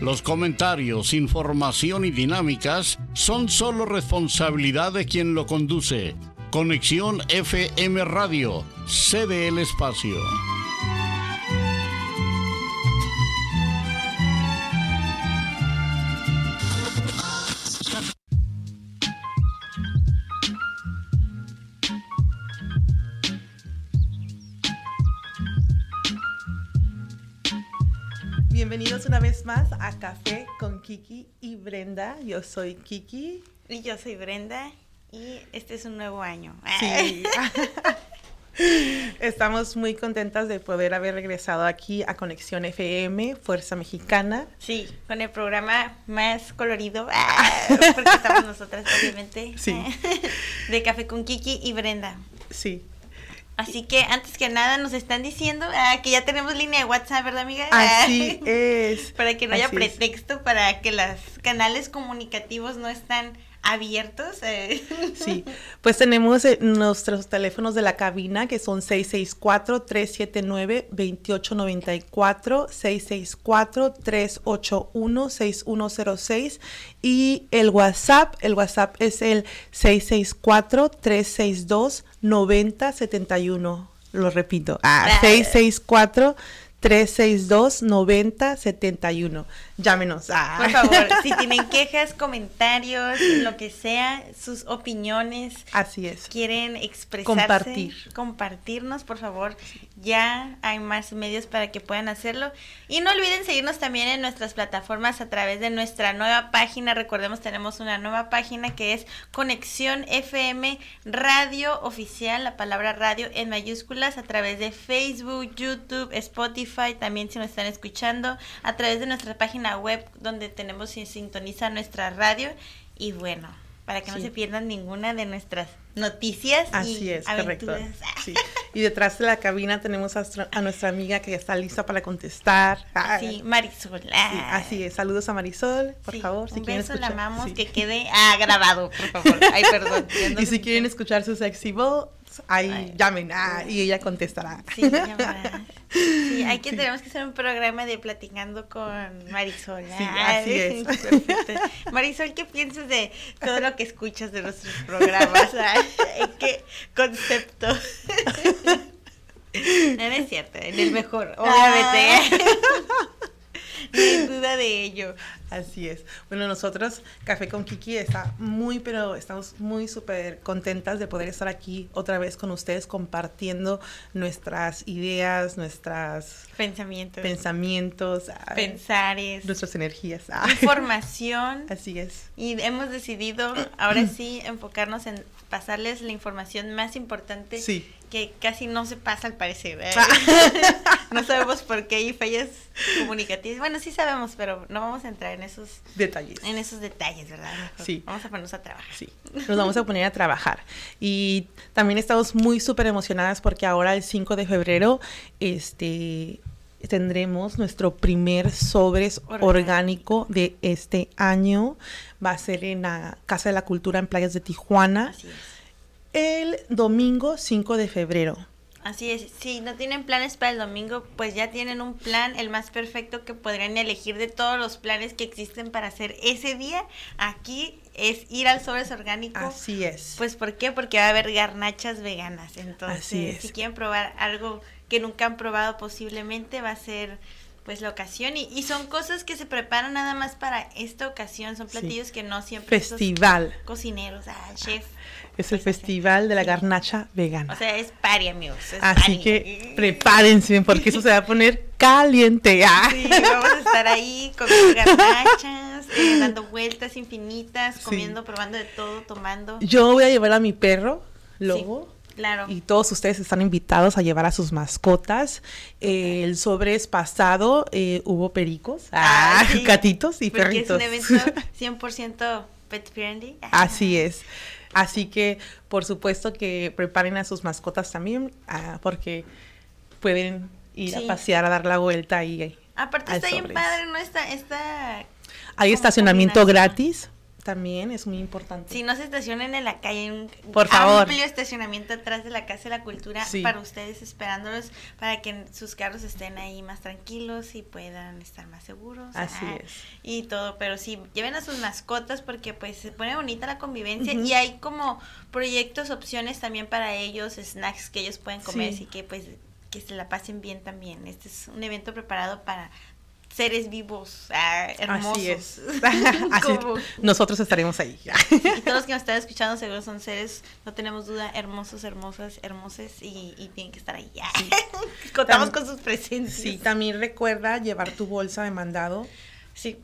Los comentarios, información y dinámicas son solo responsabilidad de quien lo conduce. Conexión FM Radio, cede el espacio. Más a Café con Kiki y Brenda. Yo soy Kiki. Y yo soy Brenda y este es un nuevo año. Sí. Estamos muy contentas de poder haber regresado aquí a Conexión FM, Fuerza Mexicana. Sí, con el programa más colorido, porque estamos nosotras, obviamente, Sí. de Café con Kiki y Brenda. Sí. Así que antes que nada nos están diciendo ah, que ya tenemos línea de WhatsApp, ¿verdad, amiga? Así es. para que no haya es. pretexto para que los canales comunicativos no están abiertos. eh. Sí, pues tenemos eh, nuestros teléfonos de la cabina que son 664-379-2894, 664-381-6106 y el WhatsApp, el WhatsApp es el 664-362-9071. Lo repito, ah, Ah. 664 362 9071. Llámenos. Ah. Por favor, si tienen quejas, comentarios, lo que sea, sus opiniones, Así es. quieren expresarse, Compartir. compartirnos, por favor, ya hay más medios para que puedan hacerlo. Y no olviden seguirnos también en nuestras plataformas a través de nuestra nueva página. Recordemos, tenemos una nueva página que es Conexión FM Radio Oficial, la palabra radio en mayúsculas, a través de Facebook, YouTube, Spotify, también si nos están escuchando, a través de nuestra página web donde tenemos y sintoniza nuestra radio. Y bueno, para que no se pierdan ninguna de nuestras noticias Así y es, correcto. Sí. Y detrás de la cabina tenemos a, nuestra- a nuestra amiga que ya está lista para contestar. Sí, Marisol. sí, así es. Saludos a Marisol, por favor. Si un quieren beso, la amamos, que quede ah, grabado, por favor. Ay, perdón. no Y si quieren escuchar su sexy voz, ahí Ay. llamen ah, y ella contestará. Sí, llamará. Sí, hay que Sí. tenemos que hacer un programa de platicando con Marisol. Sí, Ah, así es. perfecto. Marisol, ¿qué piensas de todo lo que escuchas de nuestros programas? Ay, ¿Qué concepto? No, no es cierto, en el mejor, obviamente. No hay duda de ello. Así es. Bueno, nosotros, Café con Kiki, está muy, pero estamos muy súper contentas de poder estar aquí otra vez con ustedes compartiendo nuestras ideas, nuestros Pensamientos, pensamientos, ah, pensares, nuestras energías. Información. Así es. Y hemos decidido ahora sí enfocarnos en pasarles la información más importante Sí. Que casi no se pasa al parecer. ¿eh? Ah. no sabemos por qué hay fallas comunicativas. Bueno, sí sabemos, pero no vamos a entrar en esos Detalles. en esos detalles, ¿verdad? Mejor Sí. Vamos a ponernos a trabajar. Sí, nos vamos a poner a trabajar. Y también estamos muy súper emocionadas porque ahora el 5 de febrero este, tendremos nuestro primer sobres Orgánico. orgánico de este año. Va a ser en la Casa de la Cultura en Playas de Tijuana Así es. El domingo 5 de febrero. Así es, si no tienen planes para el domingo, pues ya tienen un plan, el más perfecto que podrían elegir de todos los planes que existen para hacer ese día. Aquí es ir al sobres orgánico. Así es. Pues ¿por qué? Porque va a haber garnachas veganas. Entonces, Así es. si quieren probar algo que nunca han probado posiblemente, va a ser pues la ocasión. Y, y son cosas que se preparan nada más para esta ocasión. Son Sí. platillos que no siempre Festival. cocineros, ah, chef. Es el festival de la garnacha vegana. O sea, es pari, amigos. es Así que prepárense porque eso se va a poner caliente. Ah. Sí, vamos a estar ahí comiendo garnachas, eh, dando vueltas infinitas, Sí. comiendo, probando de todo, tomando. Yo voy a llevar a mi perro, Lobo. Claro. Y todos ustedes están invitados a llevar a sus mascotas. Eh, el sobres pasado eh, hubo pericos, Ah, ah, sí, gatitos y perritos. es un evento 100% pet friendly. Así es. Así que, por supuesto que preparen a sus mascotas también, ah, porque pueden ir Sí. a pasear, a dar la vuelta y Aparte está bien padre, ¿no? Está, está... hay estacionamiento gratis, también es muy importante. Si no se estacionen en la calle, hay un Por favor. amplio estacionamiento atrás de la Casa de la Cultura Sí. para ustedes esperándolos, para que sus carros estén ahí más tranquilos y puedan estar más seguros. Así ah, es. Y todo, pero sí, lleven a sus mascotas porque pues se pone bonita la convivencia y hay como proyectos, opciones también para ellos, snacks que ellos pueden comer, Sí. así que pues que se la pasen bien también. Este es un evento preparado para seres vivos, ah, hermosos. Así es. Así- Como- nosotros estaremos ahí. y todos los que nos están escuchando seguro son seres, no tenemos duda, hermosos, hermosas, hermoses y, y tienen que estar ahí. Contamos Tam- con sus presencias. sí, también recuerda llevar tu bolsa de mandado. Sí,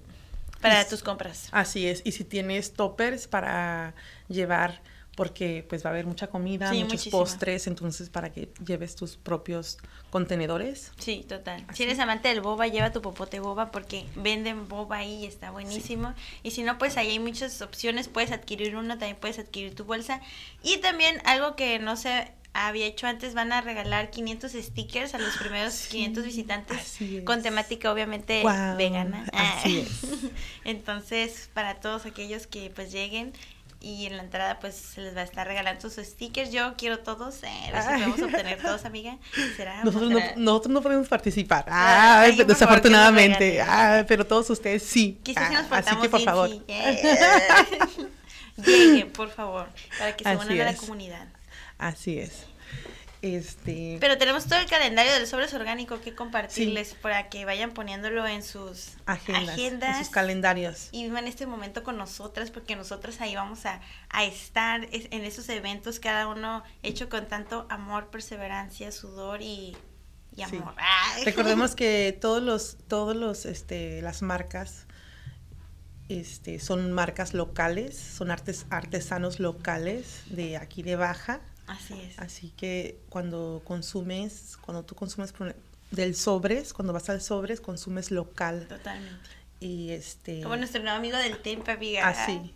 para Y- tus compras. Así es. Y si tienes toppers para llevar, porque pues va a haber mucha comida, Sí, muchos muchísima. postres, entonces para que lleves tus propios contenedores. Sí, total. Así. Si eres amante del boba, lleva tu popote boba porque venden boba ahí y está buenísimo. Y si no, pues ahí hay muchas opciones. Puedes adquirir uno, también puedes adquirir tu bolsa. Y también algo que no se había hecho antes, van a regalar 500 stickers a los primeros Sí, 500 visitantes con temática obviamente vegana. así es. Entonces, para todos aquellos que pues lleguen y en la entrada pues se les va a estar regalando sus stickers. Yo quiero todos, eh, a ver si podemos obtener todos, amiga. ¿Será? ¿No Nosotros no, será? nosotros no podemos participar. Ah, Ay, favor, desafortunadamente. nos. Ah, pero todos ustedes sí. Quizás si Ah, nos portamos así que por bien, favor. sí. Yeah. Lleguen, por favor, para que se unan a la comunidad. Así es. Este. Pero tenemos todo el calendario del sobres orgánico que compartirles para que vayan poniéndolo en sus agendas, agendas en sus calendarios. y vivan este momento con nosotras porque nosotras ahí vamos a, a estar es- en esos eventos, cada uno hecho con tanto amor, perseverancia, sudor y, amor. Recordemos que todos los, todos los, este, las marcas, este, son marcas locales, son artes, artesanos locales de aquí de Baja. Así es. Así que cuando consumes, cuando tú consumes del sobres, cuando vas al sobres, consumes local. Totalmente. Y este. Como nuestro nuevo amigo del Tempa, amiga. Así.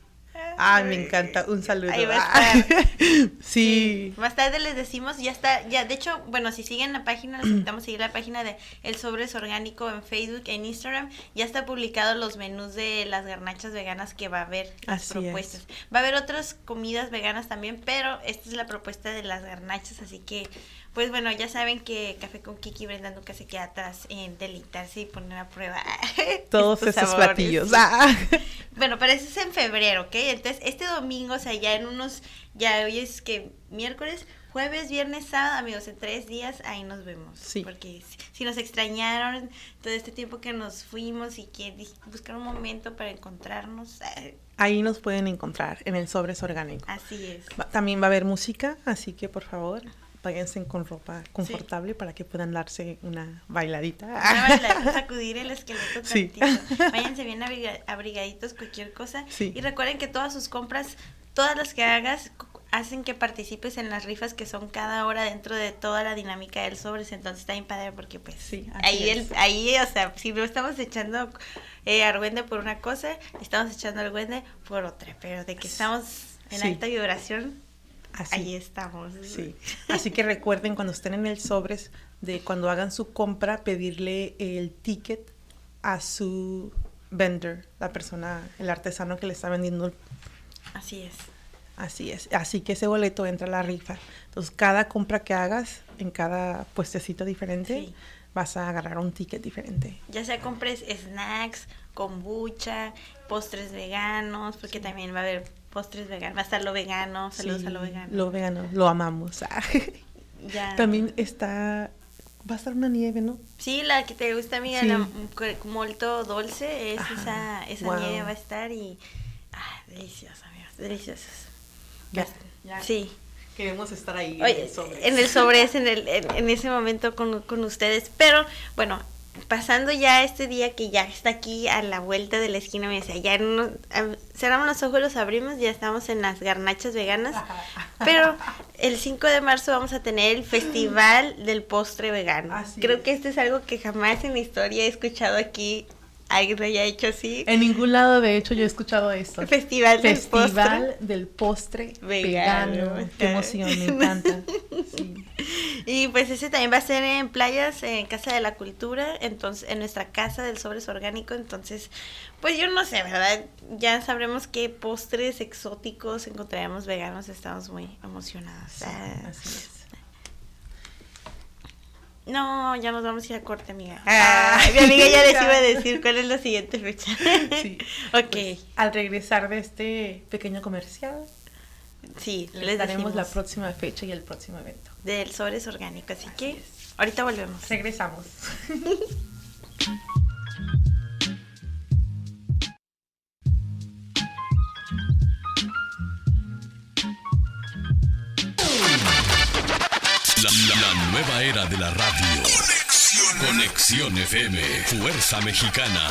Ay, me encanta. Un saludo. Ahí va a estar. sí. Más tarde les decimos, ya está, ya, de hecho, bueno, si siguen la página, les invitamos a seguir la página de El Sobres Orgánico en Facebook, en Instagram, ya está publicado los menús de las garnachas veganas que va a haber, las Así es. propuestas. Va a haber otras comidas veganas también, pero esta es la propuesta de las garnachas, así que, pues bueno, ya saben que Café con Kiki Brenda nunca se queda atrás en deleitarse y poner a prueba Todos esos sabores. platillos. Ah. Bueno, pero eso es en febrero, ¿ok? Entonces, este domingo, o sea, ya en unos, ya hoy es que miércoles, jueves, viernes, sábado, amigos, en tres días ahí nos vemos. Sí. Porque si, si nos extrañaron todo este tiempo que nos fuimos y que buscar un momento para encontrarnos, Ahí nos pueden encontrar en el sobres orgánico. así es. Va- También va a haber música, así que por favor, váyanse con ropa confortable para que puedan darse una bailadita. Una bailadita, sacudir el esqueleto Sí. tantito. Váyanse bien abriga- abrigaditos, cualquier cosa. Sí. Y recuerden que todas sus compras, todas las que hagas, hacen que participes en las rifas que son cada hora dentro de toda la dinámica del sobres. Entonces está bien padre porque pues Sí, ahí, el, ahí, o sea, si no estamos echando eh, argüende por una cosa, estamos echando argüende por otra. Pero de que estamos en Sí. alta vibración, Así. ahí estamos. Sí. Así que recuerden cuando estén en el sobres de cuando hagan su compra pedirle el ticket a su vendor, la persona, el artesano que le está vendiendo. Así es. Así es. Así que ese boleto entra a la rifa. Entonces cada compra que hagas en cada puestecito diferente Sí. vas a agarrar un ticket diferente. Ya sea compres snacks, kombucha, postres veganos, porque también va a haber postres veganos, va a estar lo vegano, saludos Sí, a lo vegano. Lo vegano, lo amamos. Ya. También está, va a estar una nieve, ¿no? Sí, la que te gusta, amiga, Sí. la molto dulce, es Ajá, esa, esa wow. nieve va a estar y ah, deliciosa, amigos, deliciosas. Ya, ya. Sí. Queremos estar ahí. Oye, en el sobre es en, el, en, en ese momento con, con ustedes. Pero bueno, pasando ya este día que ya está aquí a la vuelta de la esquina, me decía, ya a- cerramos los ojos, los abrimos, ya estamos en las garnachas veganas. Pero el 5 de marzo vamos a tener el festival del postre vegano. Así Creo es. que esto es algo que jamás en la historia he escuchado aquí alguien lo haya hecho así. En ningún lado, de hecho, yo he escuchado esto. Festival, Festival del postre. del postre Vegano. vegano. Qué emoción, me encanta. Sí. Y pues ese también va a ser en playas, en Casa de la Cultura, entonces en nuestra casa del Sobres Orgánico, entonces pues yo no sé, ¿verdad? Ya sabremos qué postres exóticos encontraremos veganos, estamos muy emocionados. Sí, Ah, así es. No, ya nos vamos a ir a corte, amiga. Ah, mi amiga ya les iba a decir cuál es la siguiente fecha. Sí. ok, Pues, al regresar de este pequeño comercial, sí, les les daremos la próxima fecha y el próximo evento. del Sobres Orgánico, así, Así que es. ahorita volvemos. Regresamos. La, nueva era de la radio. Conexión. FM. Fuerza Mexicana.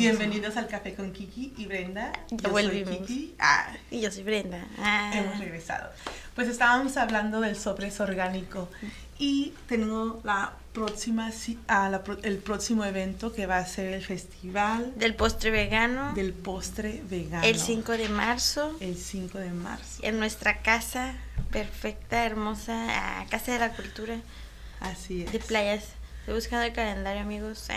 Bienvenidos al Café con Kiki y Brenda. Yo soy. Kiki. Ah, Y yo soy Brenda. Ah. hemos regresado. Pues estábamos hablando del sobres orgánico y tengo la próxima, ah, la el próximo evento que va a ser el festival Del postre vegano. del postre vegano. el 5 de marzo. El 5 de marzo. En nuestra casa perfecta, hermosa, ah, Casa de la Cultura Así es. de playas. Estoy buscando el calendario, amigos.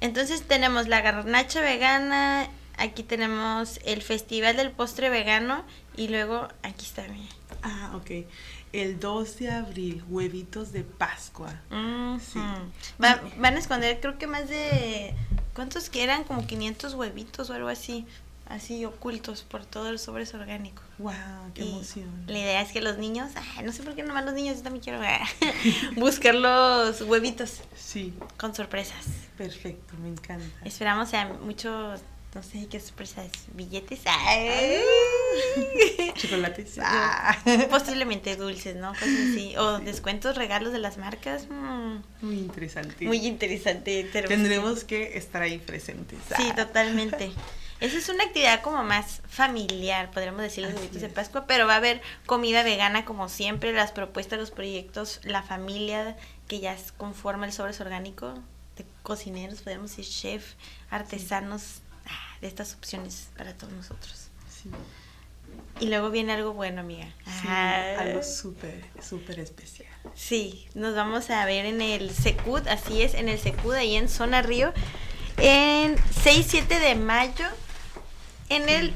Entonces tenemos la garnacha vegana. Aquí tenemos el festival del postre vegano. Y luego, aquí está, mira. Ah, ok. El 2 de abril, huevitos de Pascua. Sí. Va- van a esconder, creo que más de. ¿Cuántos que eran? Como 500 huevitos o algo así. Así ocultos por todo el sobres orgánico. ¡Wow! ¡Qué Y emoción! La idea es que los niños, ay, no sé por qué nomás los niños, yo también quiero ah, buscar los huevitos Sí, con sorpresas. perfecto, me encanta. Esperamos a muchos, no sé qué sorpresas, billetes, ay. Chocolates. Ah. posiblemente dulces, ¿no? Cosas así. O descuentos, regalos de las marcas. mm, Muy interesante. Muy interesante. Tendremos que estar ahí presentes. Sí, Ah. totalmente. Esa es una actividad como más familiar, podríamos decir, los huevitos de. Pascua, pero va a haber comida vegana como siempre, las propuestas, los proyectos, la familia que ya conforma el sobres orgánico, de cocineros, podemos decir chef, artesanos, ah, de estas opciones para todos nosotros. Sí, Y luego viene algo bueno, amiga. sí, Ah, algo súper, súper especial. Sí, nos vamos a ver en el Secud, así es, en el Secud, ahí en Zona Río, en 6-7 de mayo, en el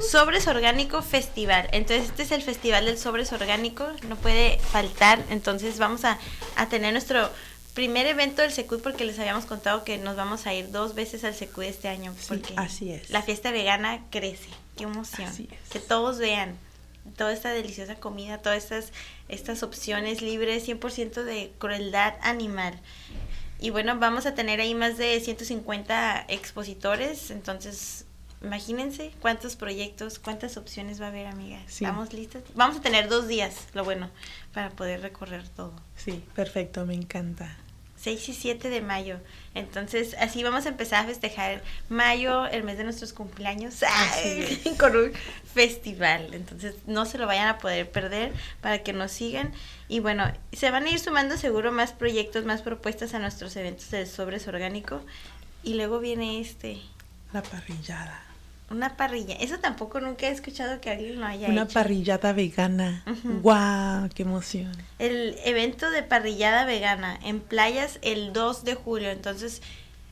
Sobres Orgánico Festival. Entonces, este es el Festival del Sobres Orgánico, no puede faltar. Entonces, vamos a, a tener nuestro primer evento del Secud porque les habíamos contado que nos vamos a ir dos veces al Secud este año. Sí, Porque así es. La fiesta vegana crece. Qué emoción. Así es. Que todos vean toda esta deliciosa comida, todas estas, estas opciones libres, 100% de crueldad animal. Y bueno, vamos a tener ahí más de 150 expositores, entonces imagínense cuántos proyectos, cuántas opciones va a haber, amigas. Sí. ¿Estamos listas? Vamos a tener dos días, lo bueno, para poder recorrer todo. Sí, perfecto, me encanta. 6 y 7 de mayo. Entonces, así vamos a empezar a festejar mayo, el mes de nuestros cumpleaños, con un festival. Entonces, no se lo vayan a poder perder para que nos sigan. Y bueno, se van a ir sumando seguro más proyectos, más propuestas a nuestros eventos del Sobres Orgánico. Y luego viene este, La parrillada. Una parrilla. Eso tampoco nunca he escuchado que alguien lo haya Una hecho. parrillada vegana. Ujú. ¡Wow! ¡Qué emoción! el evento de parrillada vegana en playas el 2 de julio. Entonces,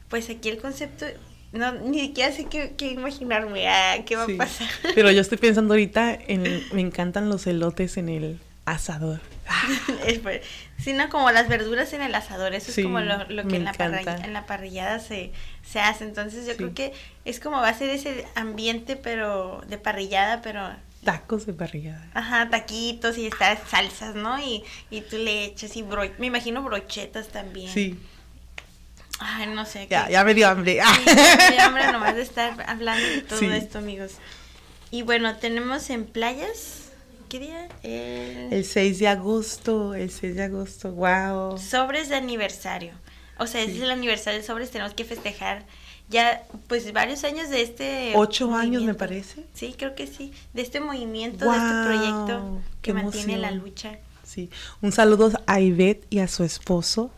pues aquí el concepto, no, ni siquiera sé qué, qué imaginarme, ah, qué va Sí. a pasar. Pero yo estoy pensando ahorita en. Me encantan los elotes en el asador. Sino como las verduras en el asador, eso Sí, es como lo, lo que en la, parrilla, en la parrillada se, se hace. Entonces yo Sí. creo que es como va a ser ese ambiente, pero de parrillada, pero Tacos de parrillada. Ajá, taquitos y estas salsas, ¿no? Y, y tú le echas y bro- me imagino brochetas también. Sí. Ay, no sé. Ya, ya me dio hambre. Sí, ya me dio hambre nomás de estar hablando de todo Sí. esto, amigos. Y bueno, tenemos en playas, ¿qué día? El, El 6 de agosto, el 6 de agosto, wow. sobres de aniversario. O sea, es el aniversario de sobres, tenemos que festejar ya pues varios años de este Ocho años me parece. Sí, creo que sí, de este movimiento, de este proyecto que mantiene la lucha. Sí. Un saludo a Ivette y a su esposo,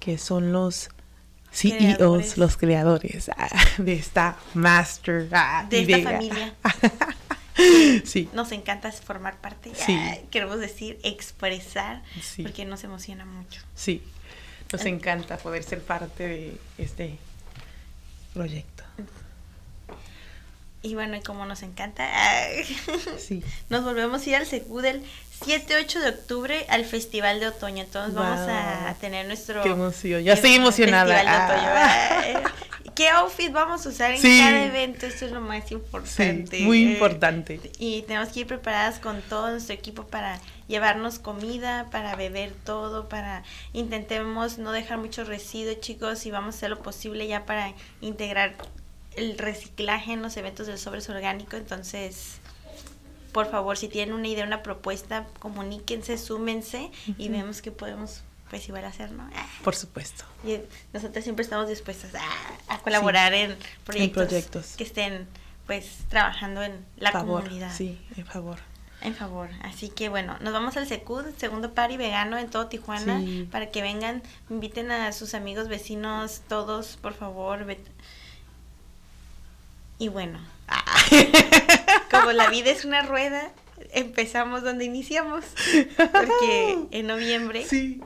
que son los CEOs, Creadores. los creadores ah, de esta master. ah, De esta familia. sí. Nos encanta formar parte, Sí. Queremos decir, expresar, Sí. porque nos emociona mucho. Sí, nos encanta poder ser parte de este proyecto. Y bueno, y como nos encanta, Sí. nos volvemos a ir al Secu del 7-8 de octubre al Festival de Otoño. Entonces vamos a tener nuestro... Qué emoción, ya estoy emocionada. Festival de Otoño. Ah. ¿Qué outfit vamos a usar en Sí. cada evento? Esto es lo más Sí, importante. muy Eh, importante. Y tenemos que ir preparadas con todo nuestro equipo para llevarnos comida, para beber todo, para intentemos no dejar mucho residuo, chicos, y vamos a hacer lo posible ya para integrar el reciclaje en los eventos del sobres orgánico. Entonces, por favor, si tienen una idea, una propuesta, comuníquense, súmense y vemos qué podemos pues igual hacer, ¿no? Ah, Por supuesto. y nosotros siempre estamos dispuestas a, a colaborar en, proyectos proyectos. que estén pues trabajando en la favor. comunidad. Sí, en favor. En favor. Así que bueno, nos vamos al Secud, segundo party vegano en todo Tijuana, Sí. para que vengan, inviten a sus amigos, vecinos, todos, por favor. Y bueno, como la vida es una rueda, empezamos donde iniciamos, porque en noviembre, Sí.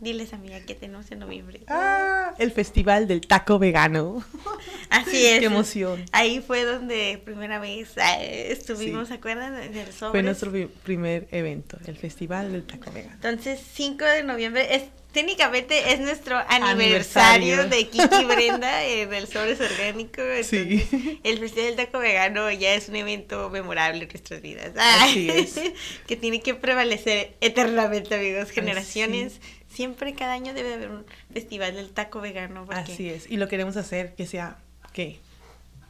Diles amiga que tenemos en noviembre. Ah, el festival del taco vegano. Así es. Qué emoción. Ahí fue donde primera vez ah, estuvimos, Sí. ¿se acuerdan? Del sobre. Fue nuestro pri- primer evento, el festival del taco vegano. Entonces, 5 de noviembre es técnicamente es nuestro aniversario, Aniversario. de Kiki Brenda en el Sobres Orgánico. Sí. El Festival del Taco Vegano ya es un evento memorable en nuestras vidas. Así es. que tiene que prevalecer eternamente, amigos. Generaciones. Siempre cada año debe haber un festival del taco vegano. Porque Así es. Y lo queremos hacer que sea, ¿qué?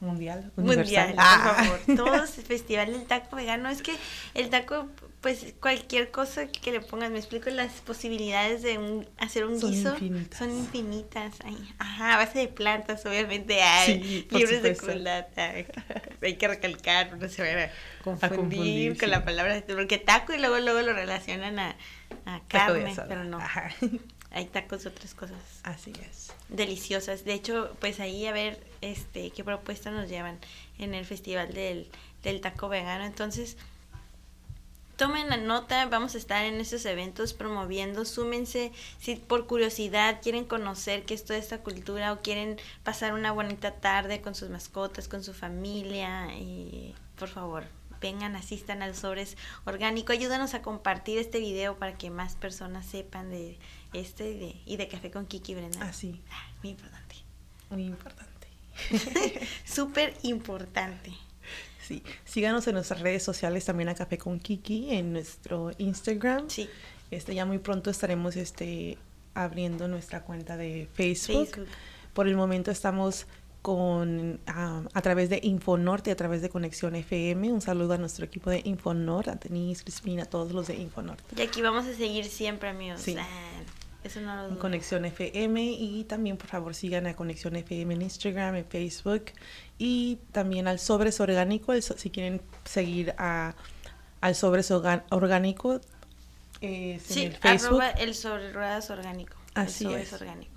Mundial. Mundial, universal. Ah. por favor. Todos el festival del taco vegano. Es que el taco, pues cualquier cosa que le pongas, me explico, las posibilidades de un, hacer un Son guiso infinitas. son infinitas. Ay, ajá, a base de plantas, obviamente. Hay Sí, fibras de culata. Hay que recalcar, no se van a confundir, confundir, con sí. la palabra. Porque taco y luego, luego lo relacionan a, a carne, pero no. Ajá. Hay tacos de otras cosas Así es. deliciosas. De hecho, pues ahí a ver este qué propuestas nos llevan en el festival del, del taco vegano. Entonces, tomen la nota, vamos a estar en estos eventos promoviendo, súmense, si por curiosidad quieren conocer qué es toda esta cultura o quieren pasar una bonita tarde con sus mascotas, con su familia, y por favor, vengan, asistan al Sobres Orgánico, ayúdanos a compartir este video para que más personas sepan de este y de, y de Café con Kiki Brenda. Así. Ah, Muy importante. Muy importante. Súper importante. Sí. Síganos en nuestras redes sociales también a Café con Kiki, en nuestro Instagram. Sí. Este, ya muy pronto estaremos este, abriendo nuestra cuenta de Facebook. Facebook. Por el momento estamos con a través de Infonorte, a través de Conexión FM. Un saludo a nuestro equipo de Infonor, a Denise, Crispina, a todos los de Infonorte. Y aquí vamos a seguir siempre, amigos. Sí. Ah, eso no lo. Conexión FM y también por favor sigan a Conexión FM en Instagram, en Facebook y también al Sobres Orgánico, el si quieren seguir a, al Sobres Orgánico es Sí, en el Facebook. arroba el sobre ruedas orgánico. el Así sobre es. orgánico.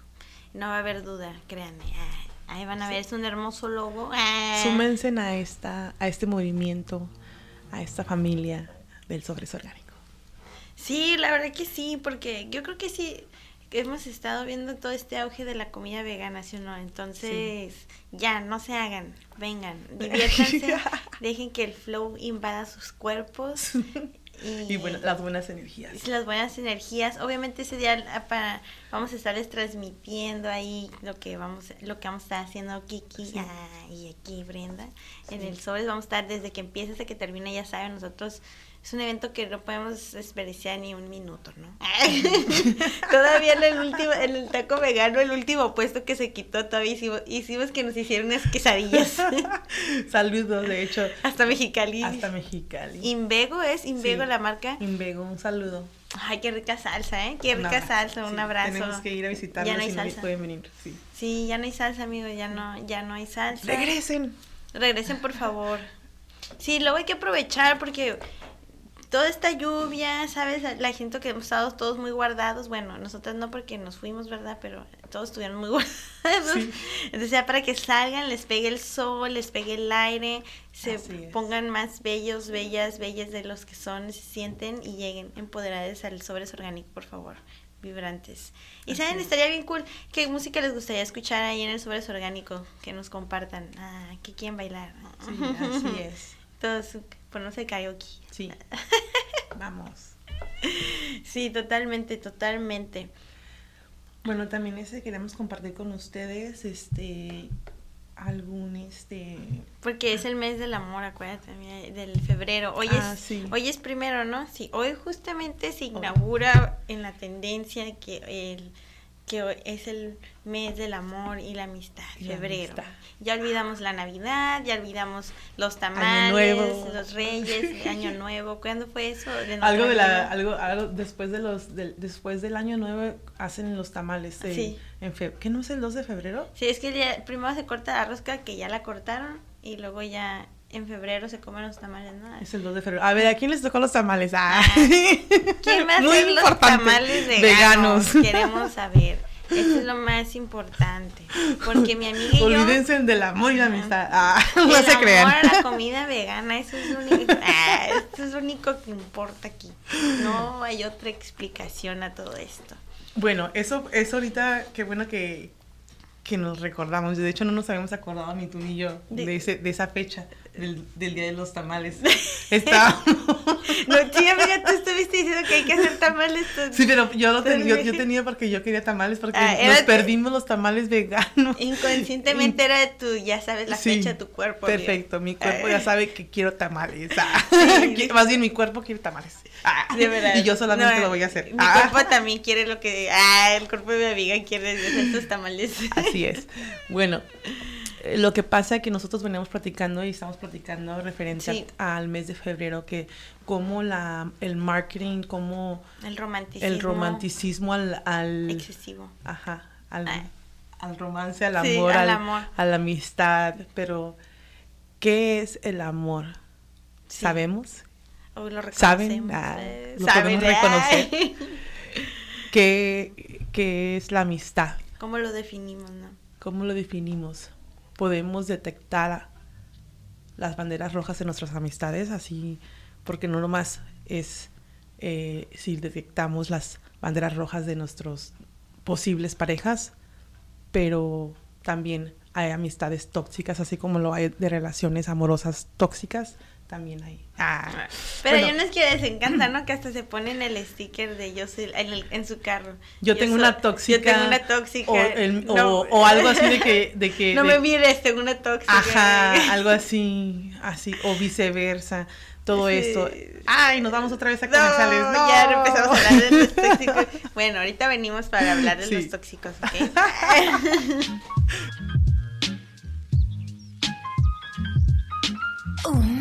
No va a haber duda, créanme. Ah, ahí van a ver, es un hermoso logo. Ah. Súmense a, esta, a este movimiento, a esta familia del Sobres Orgánico. Sí, la verdad que sí, porque yo creo que sí hemos estado viendo todo este auge de la comida vegana, ¿sí o no? Entonces, ya, no se hagan, vengan, diviértanse, dejen que el flow invada sus cuerpos. Y, Y bueno, las buenas energías. las buenas energías. Obviamente ese día ah, para, vamos a estarles transmitiendo ahí lo que vamos lo que vamos a estar haciendo Kiki Sí. ah, y aquí Brenda en el Sobres. Vamos a estar desde que empieza hasta que termina, ya saben, nosotros es un evento que no podemos desperdiciar ni un minuto, ¿no? todavía en el último, en el taco vegano, el último puesto que se quitó, todavía hicimos, hicimos que nos hicieran unas quesadillas. Saludos, de hecho. Hasta Mexicali. Hasta Mexicali. Invego es, Invego Sí. la marca. Invego, un saludo. Ay, qué rica salsa, ¿eh? Qué rica salsa, un abrazo. Tenemos que ir a visitarlos Ya no hay no pueden venir. Sí. Sí, ya no hay salsa, amigo, ya no, ya no hay salsa. Regresen. Regresen, por favor. Sí, luego hay que aprovechar porque toda esta lluvia, ¿sabes? La gente que hemos estado todos muy guardados. Bueno, nosotras no porque nos fuimos, ¿verdad? Pero todos estuvieron muy guardados. Sí. Entonces ya para que salgan, les pegue el sol, les pegue el aire, se pongan más bellos, bellas, bellas de los que son, se sienten y lleguen empoderadas al Sobres Orgánico, por favor. Vibrantes. Y Así saben, es. estaría bien cool. ¿Qué música les gustaría escuchar ahí en el Sobres Orgánico? Que nos compartan. Ah, que quieren bailar. Sí, así es. Todos ponerse karaoke. Sí. Vamos. Sí, totalmente, totalmente. Bueno, también este queremos compartir con ustedes este algún este Porque es el mes del amor, acuérdate, del febrero. Hoy, Ah, es, sí. hoy es primero, ¿no? Sí, hoy justamente se inaugura en la tendencia que el que hoy es el mes del amor y la amistad, la febrero. amistad. Ya olvidamos la Navidad, ya olvidamos los tamales, los reyes, Año Nuevo. ¿Cuándo fue eso? De algo de la algo algo después de los del- después del año nuevo hacen los tamales Sí. en fe- ¿qué no es el 2 de febrero? Sí, es que ya- primero se corta la rosca, que ya la cortaron, y luego ya en febrero se comen los tamales, ¿no? Es el 2 de febrero. A ver, ¿a quién les tocó los tamales? Ah. ¿Quién va a hacer los importante. tamales veganos? Veganos. Queremos saber. Esto es lo más importante. Porque mi amiga y yo... Olvídense del amor y la amistad. Ah, el no se amor crean. a la comida vegana, eso es lo único, ah, esto es lo único que importa aquí. No hay otra explicación a todo esto. Bueno, eso, eso ahorita, qué bueno que, que nos recordamos. De hecho, no nos habíamos acordado ni tú ni yo De- de, ese, de esa fecha del, del Día de los Tamales. Estábamos... No, sí, amiga, tú estuviste diciendo que hay que hacer tamales. Sí, pero yo, lo ten- yo, yo tenía porque yo quería tamales, porque Ah, nos perdimos los tamales veganos. Inconscientemente era de tu, ya sabes, la Sí, fecha de tu cuerpo. Perfecto, mi cuerpo ya Ay. sabe que quiero tamales. Ah, Sí. que- Más bien mi cuerpo quiere tamales. Ah, De verdad. Y yo solamente No, lo voy a hacer. Mi Ah, cuerpo también quiere lo que. Ah, el cuerpo de mi amiga quiere hacer sus tamales. Así es. Bueno, lo que pasa es que nosotros veníamos platicando y estamos platicando referente Sí. al mes de febrero, que como la, el marketing, como El romanticismo. el romanticismo al... al Excesivo. Ajá, al, al romance, al Sí, amor, al amor. a la amistad, pero ¿qué es el amor? Sí. ¿Sabemos? Lo ¿Saben? reconocemos. Ah, eh, lo saben, podemos reconocer. ¿Qué, qué es la amistad? ¿Cómo lo definimos, no? ¿Cómo lo definimos? ¿Podemos detectar las banderas rojas en nuestras amistades? Así, porque no nomás es eh, si detectamos las banderas rojas de nuestros posibles parejas, pero también hay amistades tóxicas, así como lo hay de relaciones amorosas tóxicas, también hay. Ah, Pero bueno, hay unos que les encanta, ¿no? Que hasta se ponen el sticker de yo soy en, el- en su carro. yo tengo una tóxica. Yo tengo una tóxica. O, el- o- No. o algo así de que... De que No de- me mires, tengo una tóxica. Ajá, algo así, así, o viceversa, todo Sí. esto. Ay, nos vamos otra vez a No, comerciales. No, ya empezamos a hablar de los tóxicos. Bueno, ahorita venimos para hablar de Sí. los tóxicos, ¿ok? Un,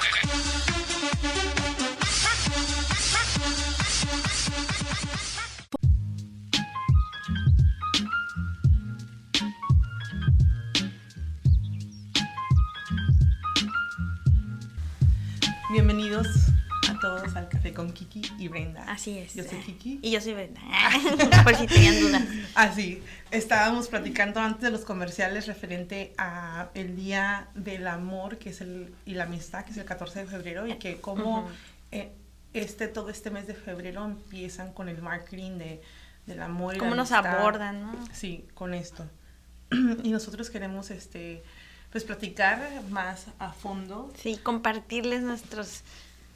Con Kiki y Brenda. Así es. Yo soy Kiki. Y yo soy Brenda. Por si tenían dudas. Así, estábamos platicando antes de los comerciales referente a el Día del Amor que es el, y la Amistad, que es el 14 de febrero, y que como Ujú. eh, este, todo este mes de febrero empiezan con el marketing de, del amor y ¿Cómo la nos amistad. abordan, no? Sí, con esto. y nosotros queremos, este, pues platicar más a fondo Sí, compartirles nuestros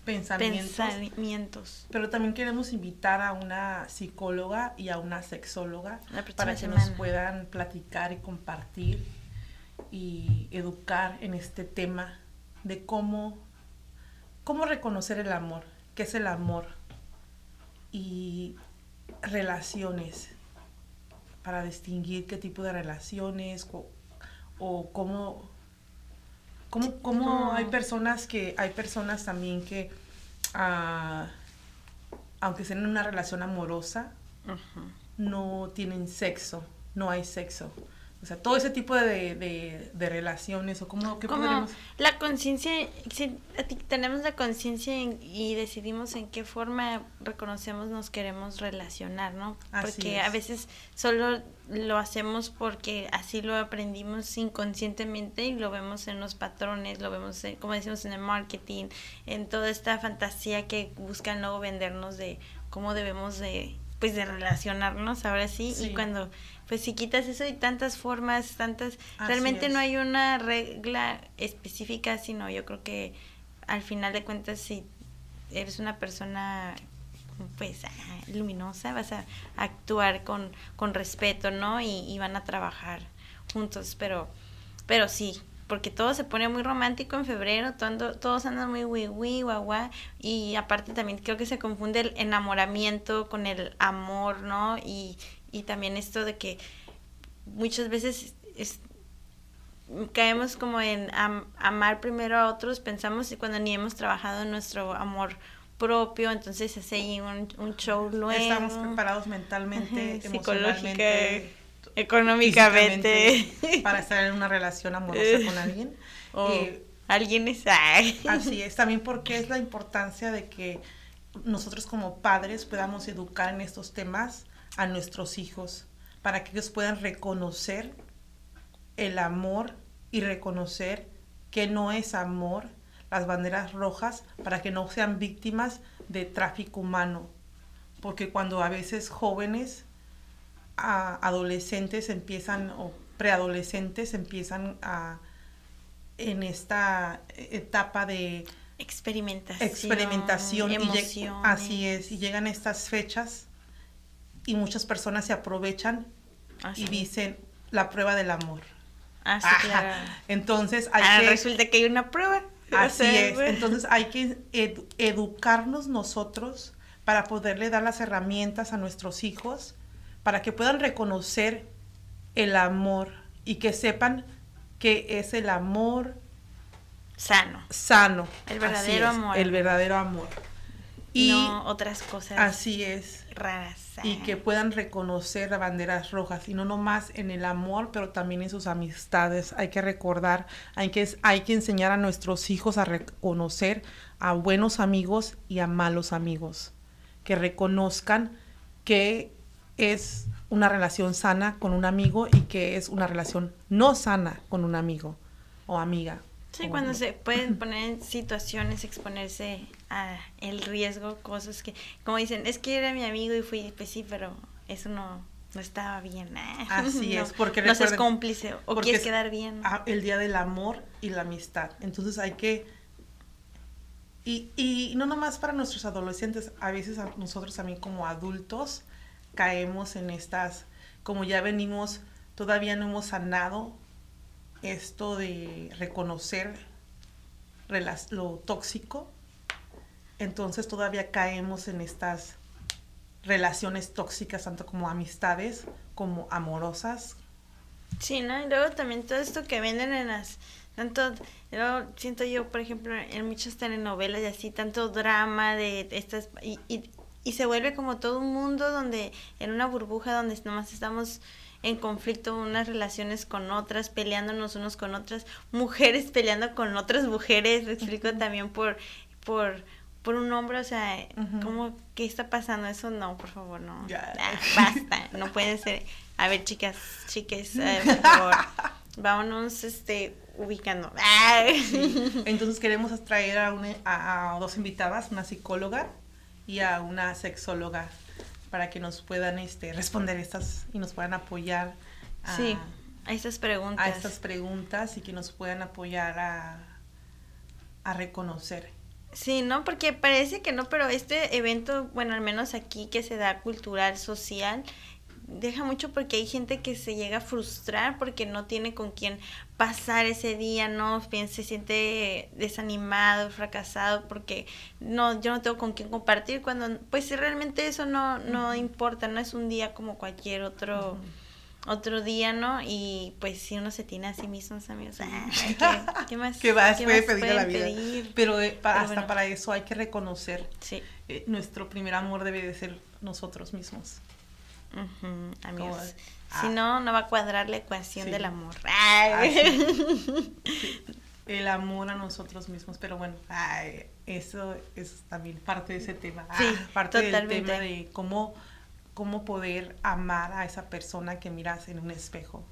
pensamientos. pensamientos. Pero también queremos invitar a una psicóloga y a una sexóloga para que semana. nos puedan platicar y compartir y educar en este tema de cómo, cómo reconocer el amor, qué es el amor y relaciones para distinguir qué tipo de relaciones o cómo, cómo, cómo hay personas que hay personas también que ah, aunque estén en una relación amorosa no tienen sexo, no hay sexo. O sea, todo ese tipo de, de, de relaciones o cómo, ¿qué Como podríamos? la conciencia, si tenemos la conciencia en- y decidimos en qué forma reconocemos nos queremos relacionar, ¿no? Así Porque es. a veces solo lo hacemos porque así lo aprendimos inconscientemente y lo vemos en los patrones, lo vemos, en- como decimos, en el marketing, en toda esta fantasía que buscan luego vendernos de cómo debemos de pues de relacionarnos ahora sí, Sí. y cuando pues si quitas eso hay tantas formas tantas Así realmente no hay una regla específica, sino yo creo que al final de cuentas si eres una persona pues ah, luminosa, vas a actuar con, con respeto, ¿no? Y, y van a trabajar juntos, pero, pero sí, porque todo se pone muy romántico en febrero, todo- todos andan muy wi wi guau guau, y aparte también creo que se confunde el enamoramiento con el amor, ¿no? Y, y también esto de que muchas veces es- caemos como en am- amar primero a otros, pensamos y cuando ni hemos trabajado en nuestro amor propio, entonces hace ahí un, un show luego. Estamos preparados mentalmente, Ajá, emocionalmente, económicamente. para estar en una relación amorosa con alguien. O Eh, alguien es... ay. Así es, también porque es la importancia de que nosotros como padres podamos educar en estos temas a nuestros hijos, para que ellos puedan reconocer el amor y reconocer que no es amor, las banderas rojas, para que no sean víctimas de tráfico humano. Porque cuando a veces jóvenes, a- adolescentes empiezan, o preadolescentes empiezan a en esta etapa de Experimentación. experimentación y así es y llegan estas fechas y muchas personas se aprovechan Así y dicen la prueba del amor claro. entonces hay Ah, que resulta que hay una prueba. O así sea, es pues, entonces hay que edu- educarnos nosotros para poderle dar las herramientas a nuestros hijos para que puedan reconocer el amor y que sepan que es el amor Sano. sano El verdadero es, amor. el verdadero amor y no otras cosas así es raras. y que puedan reconocer las banderas rojas y no nomás en el amor, pero también en sus amistades. Hay que recordar, hay que, hay que enseñar a nuestros hijos a reconocer a buenos amigos y a malos amigos, que reconozcan que es una relación sana con un amigo y que es una relación no sana con un amigo o amiga. Sí, o cuando amigo. se pueden poner en situaciones, exponerse a el riesgo, cosas que, como dicen, es que era mi amigo y fui, pues sí, pero eso no, no estaba bien. ah. Así No, es, porque no seas cómplice o quieres es- quedar bien. el día del amor y la amistad. Entonces hay que... Y, y no nomás para nuestros adolescentes, a veces a nosotros también como adultos caemos en estas, como ya venimos, todavía no hemos sanado esto de reconocer lo tóxico, entonces todavía caemos en estas relaciones tóxicas, tanto como amistades como amorosas, Sí, ¿no? Y luego también todo esto que venden en las... Tanto, luego siento yo, por ejemplo, en muchas telenovelas y así, tanto drama de estas... Y, y, y se vuelve como todo un mundo donde, en una burbuja donde nomás estamos en conflicto unas relaciones con otras, peleándonos unos con otras, mujeres peleando con otras mujeres, me explico también por, por, por un hombre, o sea. ¿cómo, ¿qué está pasando? Eso no, por favor, no. Ya. Ah, basta, no puede ser. A ver, chicas, chiques, eh, por favor, vámonos, este, ubicando. Entonces queremos traer a, una- a- a dos invitadas, una psicóloga y a una sexóloga para que nos puedan este, responder estas y nos puedan apoyar a, Sí, a estas preguntas. a estas preguntas y que nos puedan apoyar a, a reconocer. Sí, ¿no? Porque parece que no, pero este evento, bueno, al menos aquí que se da cultural, social, deja mucho porque hay gente que se llega a frustrar porque no tiene con quién pasar ese día, ¿no? Se siente desanimado, fracasado porque no, yo no tengo con quién compartir cuando, pues realmente eso no, no importa, no es un día como cualquier otro otro día, ¿no? Y pues si uno se tiene a sí mismo, amigos, ay, ¿qué, qué más? ¿Qué más qué puede más pedir a la vida? pedir? Pero, eh, Pero hasta bueno. para eso hay que reconocer. Sí. eh, nuestro primer amor debe de ser nosotros mismos. Amigos. Como, Si ah. no, no va a cuadrar la ecuación Sí. del amor. Ah, Ay. El amor a nosotros mismos. Pero bueno, ay, eso es también parte de ese tema. Sí, Ah, parte totalmente. del tema de cómo, cómo poder amar a esa persona que miras en un espejo.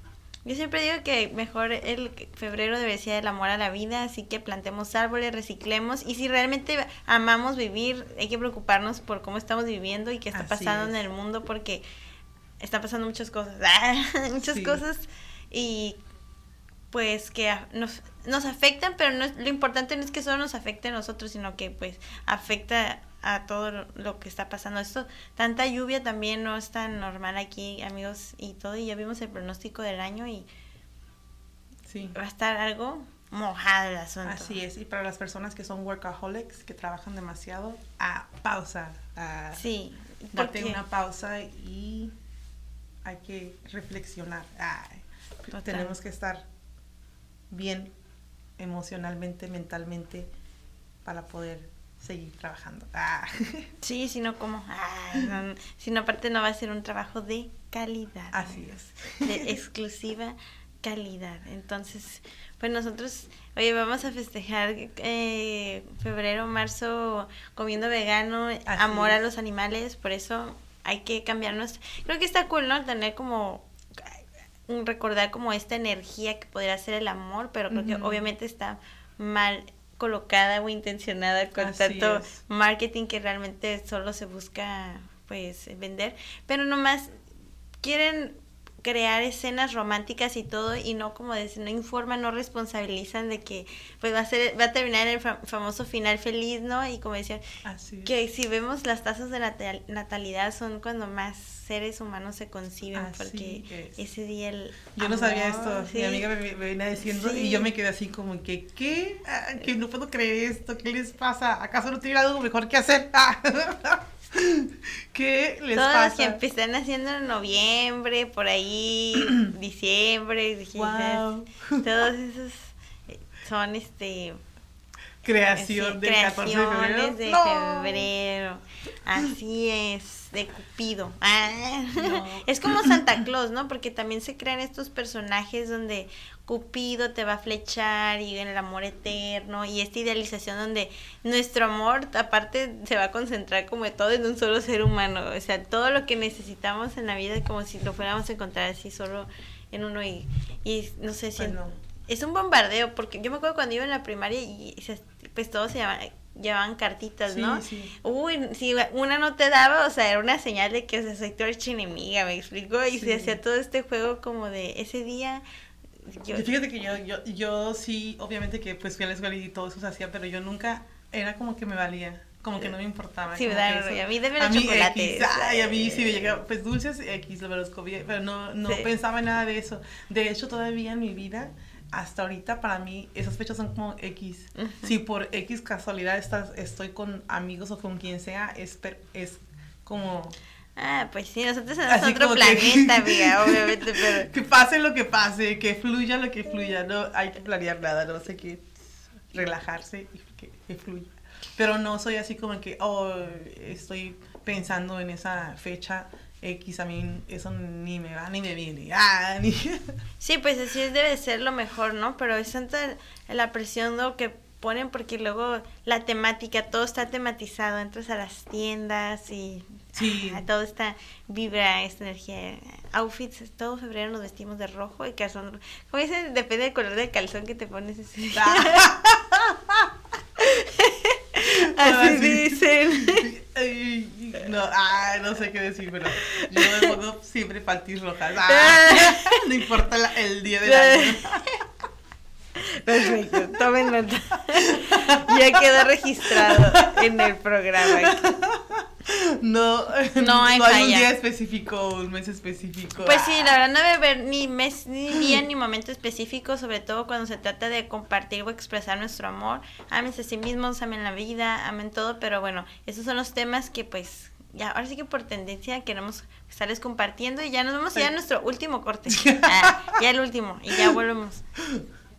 Yo siempre digo que mejor el febrero debe ser el amor a la vida, así que plantemos árboles, reciclemos y si realmente amamos vivir, hay que preocuparnos por cómo estamos viviendo y qué está Así pasando en el mundo porque están pasando muchas cosas, muchas Sí. cosas y pues que nos, nos afectan, pero no es- lo importante no es que solo nos afecte a nosotros, sino que pues afecta a todo lo- que está pasando. Esto, tanta lluvia también no es tan normal aquí, amigos, y todo, y ya vimos el pronóstico del año y Sí. va a estar algo mojado el asunto. Así es. Y para las personas que son workaholics, que trabajan demasiado, a pausa. A Sí, darte una pausa y hay que reflexionar. Ay, tenemos que estar bien emocionalmente, mentalmente, para poder seguir trabajando. Ah. sí, si no como, ay, no, si no aparte no va a ser un trabajo de calidad. Así amigos, De exclusiva calidad. Entonces, pues nosotros, oye, vamos a festejar eh, febrero, marzo comiendo vegano, amor a es. los animales, por eso hay que cambiarnos. Creo que está cool, ¿no? Tener como recordar como esta energía que podría ser el amor, pero creo que obviamente está mal colocada o intencionada con Así tanto es. marketing que realmente solo se busca pues vender, pero nomás quieren crear escenas románticas y todo y no como decir, no informan, no responsabilizan de que pues va a ser va a terminar en el fa- famoso final feliz, ¿no? Y como decían, Así es. que si vemos las tasas de natal- natalidad son cuando más seres humanos se conciben Así porque es. ese día el Yo no sabía esto, sí. mi amiga me, me venía diciendo Sí. y yo me quedé así como que, ¿qué? Ah, que no puedo creer esto, ¿qué les pasa? ¿Acaso no tienen algo mejor que hacer? Ah. ¿Qué les Todas las que pasa? empiezan haciendo en noviembre, por ahí, diciembre, Wow. todos esos eh, son este Creación sí, del 14 de febrero. creaciones de ¡No! febrero. Así es, de Cupido. Ah. No. Es como Santa Claus, ¿no? Porque también se crean estos personajes donde Cupido te va a flechar y en el amor eterno y esta idealización donde nuestro amor aparte se va a concentrar como de todo en un solo ser humano, o sea, todo lo que necesitamos en la vida como si lo fuéramos a encontrar así solo en uno y, y no sé si Pues no. es un bombardeo, porque yo me acuerdo cuando iba en la primaria y pues todos se llamaban, llevaban cartitas, Sí, ¿no? sí. Uy, si una no te daba, o sea, era una señal de que o sea, soy tu archienemiga, me explico, y Sí. se hacía todo este juego como de ese día. Yo, Fíjate que yo, yo, yo sí, obviamente que pues fui a la escuela y todo eso se hacía, pero yo nunca, era como que me valía, como que no me importaba. Sí, ¿verdad? Y a mí deme los chocolates. X, ay, a mí sí me llegaba, pues dulces X, me los comía, pero no, no Sí. pensaba en nada de eso. De hecho, todavía en mi vida, hasta ahorita para mí, esas fechas son como X. Si por X casualidad estás, estoy con amigos o con quien sea, es, es como... Ah, pues sí, nosotros somos otro como que- planeta, amiga, obviamente, pero... Que pase lo que pase, que fluya lo que fluya, no hay que planear nada, no sé qué, relajarse y que, que fluya. Pero no soy así como que, oh, estoy pensando en esa fecha X, a mí eso ni me va ni me viene. Ah, ni... Sí, pues así debe ser lo mejor, ¿no? Pero es tanta la presión ¿no? que ponen porque luego la temática, todo está tematizado, entras a las tiendas y Sí. ah, todo está vibra, esta energía, outfits, todo febrero nos vestimos de rojo y calzón, como dicen, depende del color del calzón que te pones ese. Ah. Así sí. dicen. No, no sé qué decir, pero yo me pongo siempre panties rojas. Ah, no importa la- el día del año. Perfecto, tomen nota. Ya quedó registrado en el programa. No, No hay un día específico, un mes específico. Pues sí, la verdad no debe haber ni mes, ni día, ni momento específico, sobre todo cuando se trata de compartir o expresar nuestro amor. Ámense a sí mismos, amen la vida, amen todo, pero bueno, esos son los temas que pues ya, ahora sí que por tendencia queremos estarles compartiendo y ya nos vamos ya a nuestro último corte. Ah, ya el último, y ya volvemos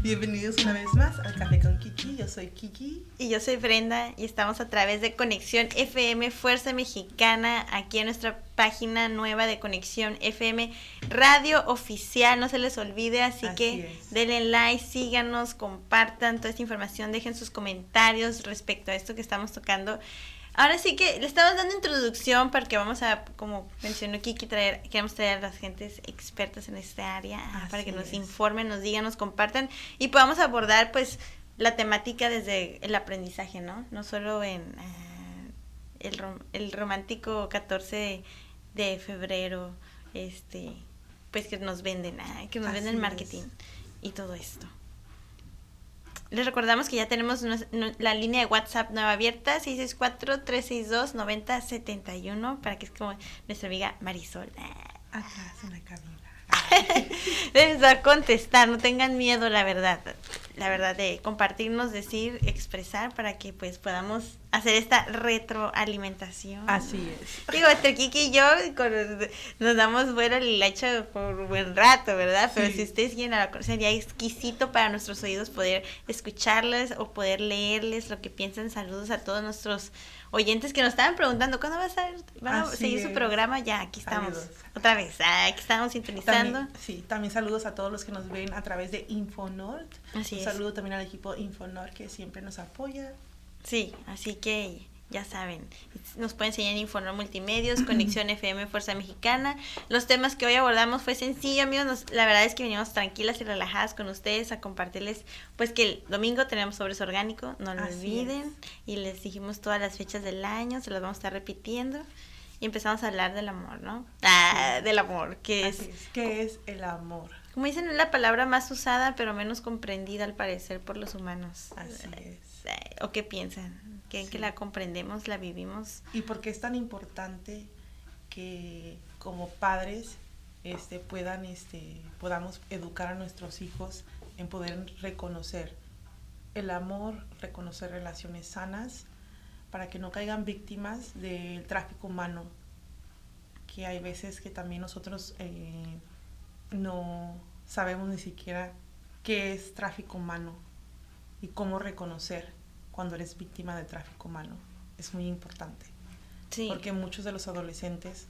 Bienvenidos una vez más al Café con Kiki. Yo soy Kiki. Y yo soy Brenda y estamos a través de Conexión FM Fuerza Mexicana, aquí en nuestra página nueva de Conexión FM Radio Oficial, no se les olvide, así, Así que es. denle like, síganos, compartan toda esta información, dejen sus comentarios respecto a esto que estamos tocando. Ahora sí que le estamos dando introducción porque vamos a, como mencionó Kiki, traer, queremos traer a las gentes expertas en esta área ah, para que Así nos es. informen, nos digan, nos compartan y podamos abordar pues la temática desde el aprendizaje, ¿no? No solo en ah, el, rom- el romántico 14 de febrero, este, pues que nos venden, ah, que nos Así venden es. marketing y todo esto. Les recordamos que ya tenemos la línea de WhatsApp nueva abierta, 664-362-9071, para que es como nuestra amiga Marisol. ah, Atrás una cabina. Les va a contestar, no tengan miedo, la verdad. La verdad de compartirnos, decir, expresar, para que pues podamos hacer esta retroalimentación. Así es. Digo, entre Kiki y yo con- nos damos vuelo el hecho por buen rato, ¿verdad? Pero Sí. si ustedes quieren, a la- sería exquisito para nuestros oídos poder escucharles o poder leerles lo que piensan. Saludos a todos nuestros oyentes que nos estaban preguntando, ¿cuándo vas a, van a seguir su es. programa? Ya, aquí estamos. Saludos. Otra vez, ah, aquí estamos sintonizando. También, sí, también saludos a todos los que nos ven a través de Infonort. Así Un es. saludo también al equipo Infonort que siempre nos apoya. Sí, así que ya saben, nos pueden enseñar en Infonor Multimedios, Conexión FM Fuerza Mexicana. Los temas que hoy abordamos fue sencillo, amigos. Nos- la verdad es que venimos tranquilas y relajadas con ustedes a compartirles, pues que el domingo tenemos sobres orgánico, no lo Así olviden. Y les dijimos todas las fechas del año, se las vamos a estar repitiendo. Y empezamos a hablar del amor, ¿no? Ah, del amor, que es, es. ¿Qué es el amor? como dicen, es la palabra más usada, pero menos comprendida al parecer por los humanos. Así es. ¿O qué piensan? ¿Creen que Sí. la comprendemos, la vivimos? ¿Y por qué es tan importante que como padres este, puedan, este, podamos educar a nuestros hijos en poder reconocer el amor, reconocer relaciones sanas, para que no caigan víctimas del tráfico humano, que hay veces que también nosotros eh, no sabemos ni siquiera qué es tráfico humano y cómo reconocer cuando eres víctima de tráfico humano. Es muy importante. Sí. Porque muchos de los adolescentes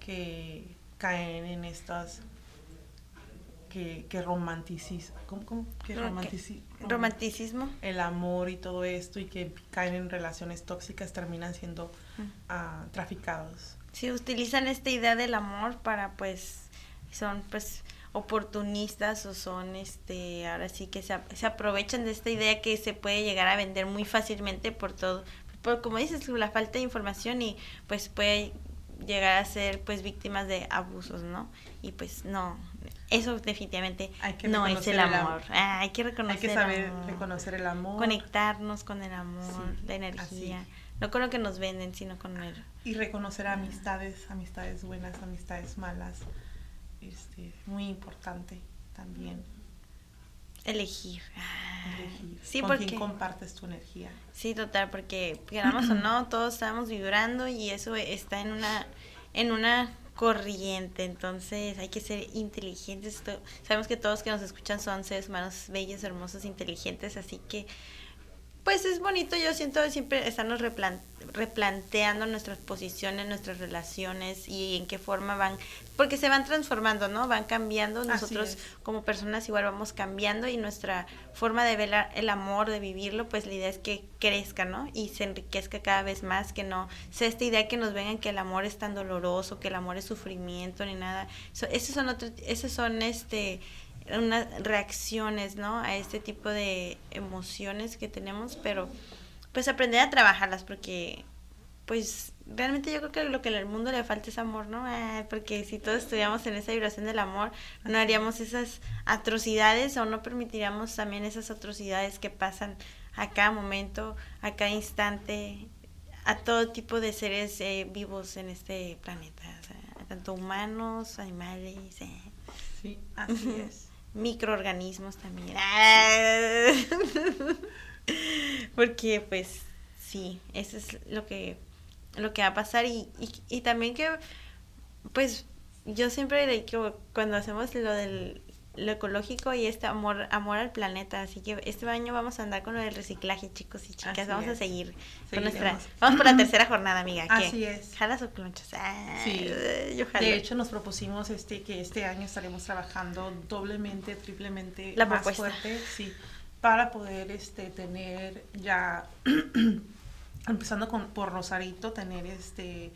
que caen en estas que, que romanticismo, ¿cómo, cómo? Que Ro- romantici- Romanticismo. el amor y todo esto y que caen en relaciones tóxicas terminan siendo ah, traficados. Sí, utilizan esta idea del amor para pues son pues oportunistas o son este ahora sí que se, se aprovechan de esta idea que se puede llegar a vender muy fácilmente por todo por como dices la falta de información y pues puede llegar a ser pues víctimas de abusos no y pues no eso definitivamente no es el el am- amor Ah, hay que reconocer Hay que el saber amor. reconocer el amor conectarnos con el amor Sí, la así. energía no con lo que nos venden sino con el y reconocer amistades, amistades buenas, amistades malas. Este, muy importante también. elegir, Ah, elegir sí con porque quién compartes tu energía. Sí, total, porque queramos o no, todos estamos vibrando y eso está en una, en una corriente, entonces hay que ser inteligentes. Sabemos que todos que nos escuchan son seres humanos bellos, hermosos, inteligentes, así que pues es bonito, yo siento siempre estarnos replanteando nuestras posiciones, nuestras relaciones y en qué forma van, porque se van transformando, ¿no? Van cambiando, nosotros como personas igual vamos cambiando y nuestra forma de ver el amor, de vivirlo, pues la idea es que crezca, ¿no? Y se enriquezca cada vez más, que no sea esta idea que nos vengan que el amor es tan doloroso, que el amor es sufrimiento ni nada. esos son otros, esos son este unas reacciones, ¿no? A este tipo de emociones que tenemos, pero pues aprender a trabajarlas porque pues realmente yo creo que lo que al mundo le falta es amor, ¿no? Porque si todos estuviéramos en esa vibración del amor, no haríamos esas atrocidades o no permitiríamos también esas atrocidades que pasan a cada momento, a cada instante, a todo tipo de seres eh, vivos en este planeta, tanto humanos, animales. Eh. Sí, así es microorganismos también. Ah. Porque pues sí, eso es lo que, lo que va a pasar y, y, también que pues yo siempre digo cuando hacemos lo del lo ecológico y este amor amor al planeta. Así que este año vamos a andar con lo del reciclaje, chicos y chicas. vamos a seguir con nuestra. Vamos por la tercera jornada, amiga. Así es. Jalas o clonchas. Ah, sí. Yo De hecho, nos propusimos este que este año estaremos trabajando doblemente, triplemente la más fuerte, sí, para poder este tener ya empezando con por Rosarito tener este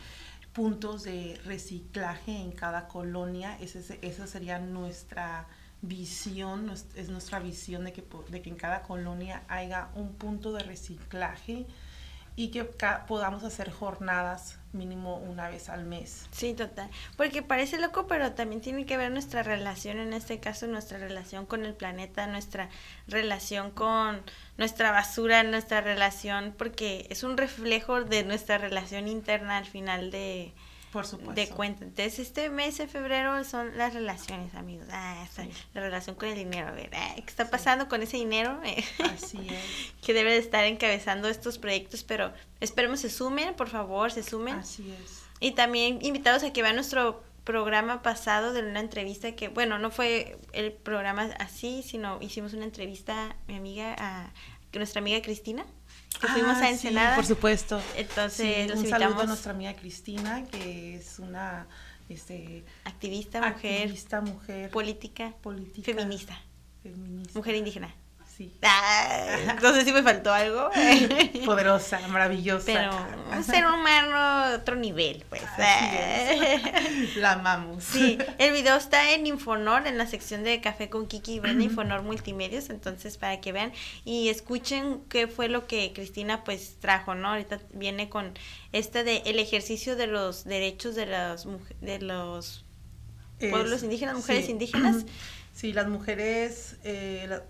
puntos de reciclaje en cada colonia. Ese, esa sería nuestra visión, es nuestra visión de que, de que en cada colonia haya un punto de reciclaje y que podamos hacer jornadas mínimo una vez al mes. Sí, total. Porque parece loco, pero también tiene que ver nuestra relación, en este caso nuestra relación con el planeta, nuestra relación con nuestra basura, nuestra relación, porque es un reflejo de nuestra relación interna al final de, por supuesto. De cuenta. Entonces, este mes de febrero son las relaciones, amigos. Ah, la relación con el dinero. A ver, ah, ¿qué está pasando con ese dinero? Así es. que debe de estar encabezando estos proyectos, pero esperemos se sumen, por favor, se sumen. Así es. Y también invitados a que vean nuestro programa pasado de una entrevista que, bueno, no fue el programa así, sino hicimos una entrevista, mi amiga, a nuestra amiga Cristina que fuimos a ah, Ensenada. por supuesto. Entonces, un saludo a nuestra amiga Cristina, que es una este, activista, mujer, activista, mujer política, política feminista, feminista, mujer indígena. Sí. Ah, no sé si me faltó algo. Poderosa, maravillosa. Pero un ser humano otro nivel, pues. La amamos. Sí, el video está en Infonor, en la sección de Café con Kiki, ven Infonor Multimedios, entonces para que vean y escuchen qué fue lo que Cristina pues trajo, ¿no? Ahorita viene con este de el ejercicio de los derechos de los de los pueblos indígenas, mujeres indígenas. Sí, las mujeres eh,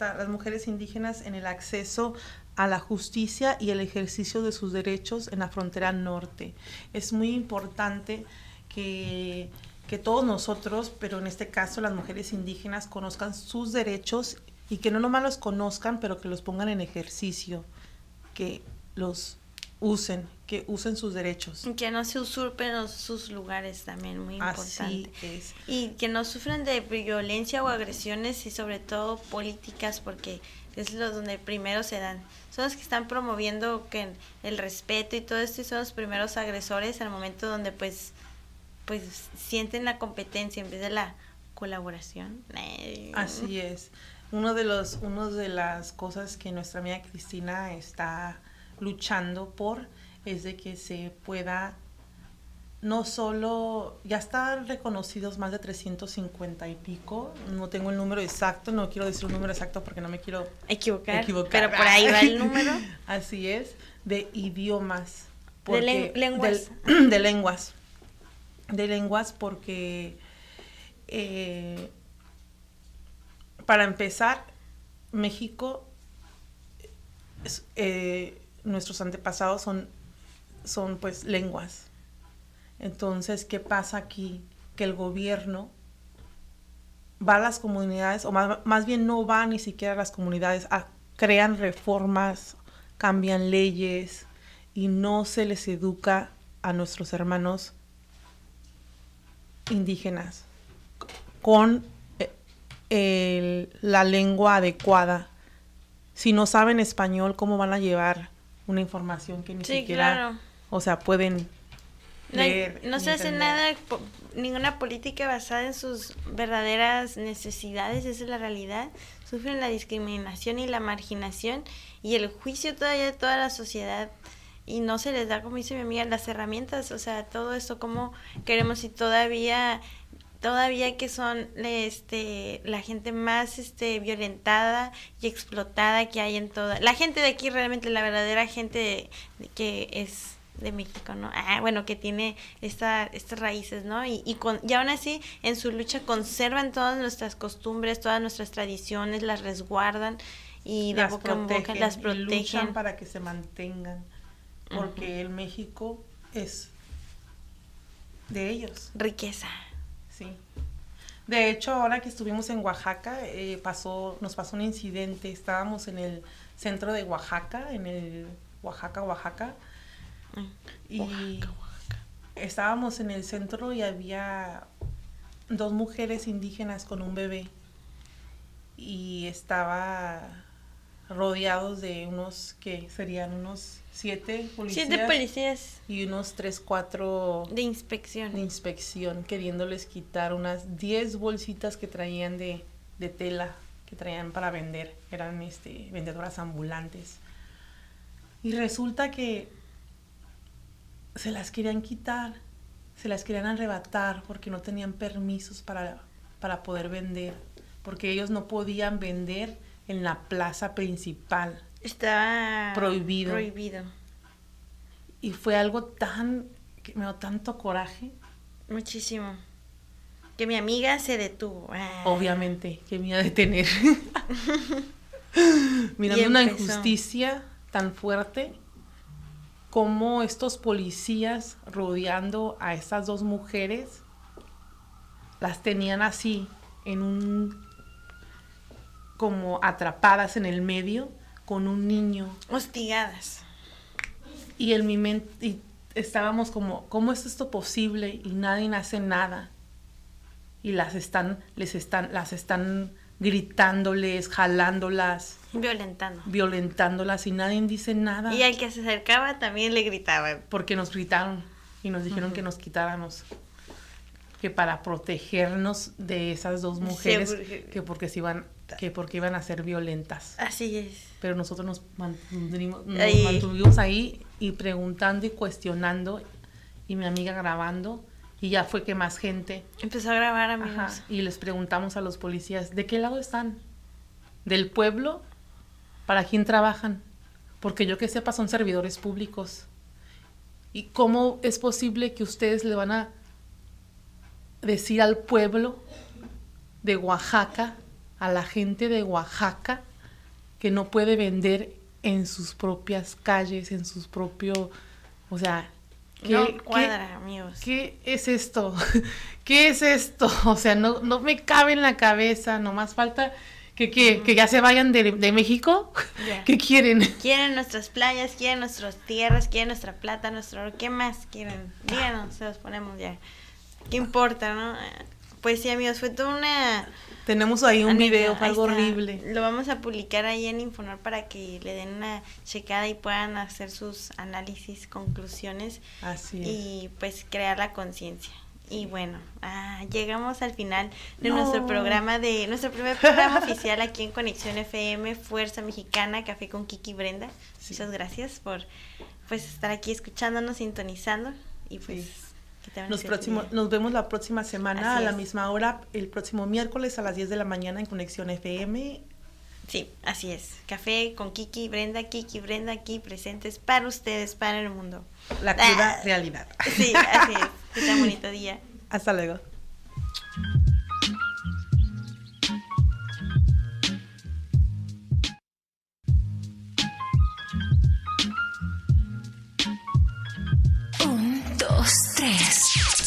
las mujeres indígenas en el acceso a la justicia y el ejercicio de sus derechos en la frontera norte. Es muy importante que, que todos nosotros, pero en este caso las mujeres indígenas, conozcan sus derechos y que no nomás los conozcan, pero que los pongan en ejercicio, que los usen, que usen sus derechos. Que no se usurpen sus lugares también, muy importante. Así es. Y que no sufran de violencia o agresiones y sobre todo políticas, porque es lo donde primero se dan. Son los que están promoviendo que el respeto y todo esto y son los primeros agresores al momento donde pues pues sienten la competencia en vez de la colaboración. Así es. Uno de los uno de las cosas que nuestra amiga Cristina está luchando por es de que se pueda no solo, ya están reconocidos más de 350 y pico, no tengo el número exacto, no quiero decir un número exacto porque no me quiero equivocar, pero por ahí va el número. Así es, de idiomas. de lenguas. de lenguas. De lenguas porque, eh, para empezar, México eh, nuestros antepasados son, son pues lenguas. Entonces, ¿qué pasa aquí? Que el gobierno va a las comunidades, o más, bien no va ni siquiera a las comunidades, crean reformas, cambian leyes y no se les educa a nuestros hermanos indígenas con eh, la lengua adecuada si no saben español, ¿cómo van a llevar una información que ni Sí, siquiera, claro. o sea, pueden No, leer? no se hace nada, po- ninguna política basada en sus verdaderas necesidades, esa es la realidad. Sufren la discriminación y la marginación y el juicio todavía de toda la sociedad y no se les da, como dice mi amiga, las herramientas, o sea, todo esto como queremos y todavía todavía que son este la gente más este violentada y explotada que hay en toda la gente de aquí realmente la verdadera gente de- de que es de México, ¿no? Ah, bueno, que tiene esta, estas raíces, ¿no? Y, y, con, y aún así, en su lucha conservan todas nuestras costumbres, todas nuestras tradiciones, las resguardan y de las boca en boca protegen, las y protegen. luchan para que se mantengan, porque el México es de ellos. Riqueza. Sí. De hecho, ahora que estuvimos en Oaxaca, eh, pasó, nos pasó un incidente. Estábamos en el centro de Oaxaca, en el Oaxaca, Oaxaca. Y estábamos en el centro y había dos mujeres indígenas con un bebé. Y estaba rodeados de unos que serían unos siete policías Siete policías y unos tres, cuatro de inspección. de inspección queriéndoles quitar unas 10 bolsitas que traían de, de tela que traían para vender. Eran este, vendedoras ambulantes. Y resulta que se las querían quitar, se las querían arrebatar porque no tenían permisos para, para poder vender, porque ellos no podían vender en la plaza principal. Estaba Prohibido. Prohibido. Y fue algo tan, que me dio tanto coraje, Muchísimo. Que mi amiga se detuvo. Ah. obviamente, que me iba a detener. Mirando una injusticia tan fuerte como estos policías rodeando a estas dos mujeres las tenían así en un como atrapadas en el medio con un niño Hostigadas. y en mi mente y estábamos como cómo es esto posible y nadie hace nada y las están les están las están gritándoles jalándolas Violentando. violentándolas y nadie dice nada Y al que se acercaba también le gritaban. porque nos gritaron y nos dijeron que nos quitáramos que para protegernos de esas dos mujeres que porque se iban que porque iban a ser violentas Así es. pero nosotros nos mantuvimos, nos Ahí. mantuvimos ahí y preguntando y cuestionando y mi amiga grabando y ya fue que más gente Empezó a grabar, ajá, amigos. y les preguntamos a los policías de qué lado están del pueblo para quién trabajan porque yo que sepa son servidores públicos y cómo es posible que ustedes le van a decir al pueblo de Oaxaca a la gente de Oaxaca que no puede vender en sus propias calles, en sus propios, o sea, ¿qué, no qué- cuadra, amigos. ¿qué es esto? ¿Qué es esto? O sea, no, no me cabe en la cabeza, nomás falta que, que, que ya se vayan de, de México. ¿Qué quieren? Quieren nuestras playas, quieren nuestras tierras, quieren nuestra plata, nuestro oro. ¿Qué más quieren? Díganos, se los ponemos ya. ¿Qué importa, no? Pues sí, amigos, fue toda una... Tenemos ahí un video, fue algo horrible. Lo vamos a publicar ahí en Infonor para que le den una checada y puedan hacer sus análisis, conclusiones Así es. y pues crear la conciencia. Y bueno, ah, llegamos al final de No. nuestro programa de nuestro primer programa oficial aquí en Conexión FM Fuerza Mexicana Café con Kiki Brenda. Sí. Muchas gracias por pues estar aquí escuchándonos, sintonizando y pues Sí. Que tengan Nos, vemos la próxima semana Así a la es. misma hora, el próximo miércoles a las 10 de la mañana en Conexión FM. Sí, así es. Café con Kiki Brenda, Kiki Brenda aquí presentes para ustedes, para el mundo. La cruda Ah. realidad. Sí, así es. Que un bonito día. Hasta luego.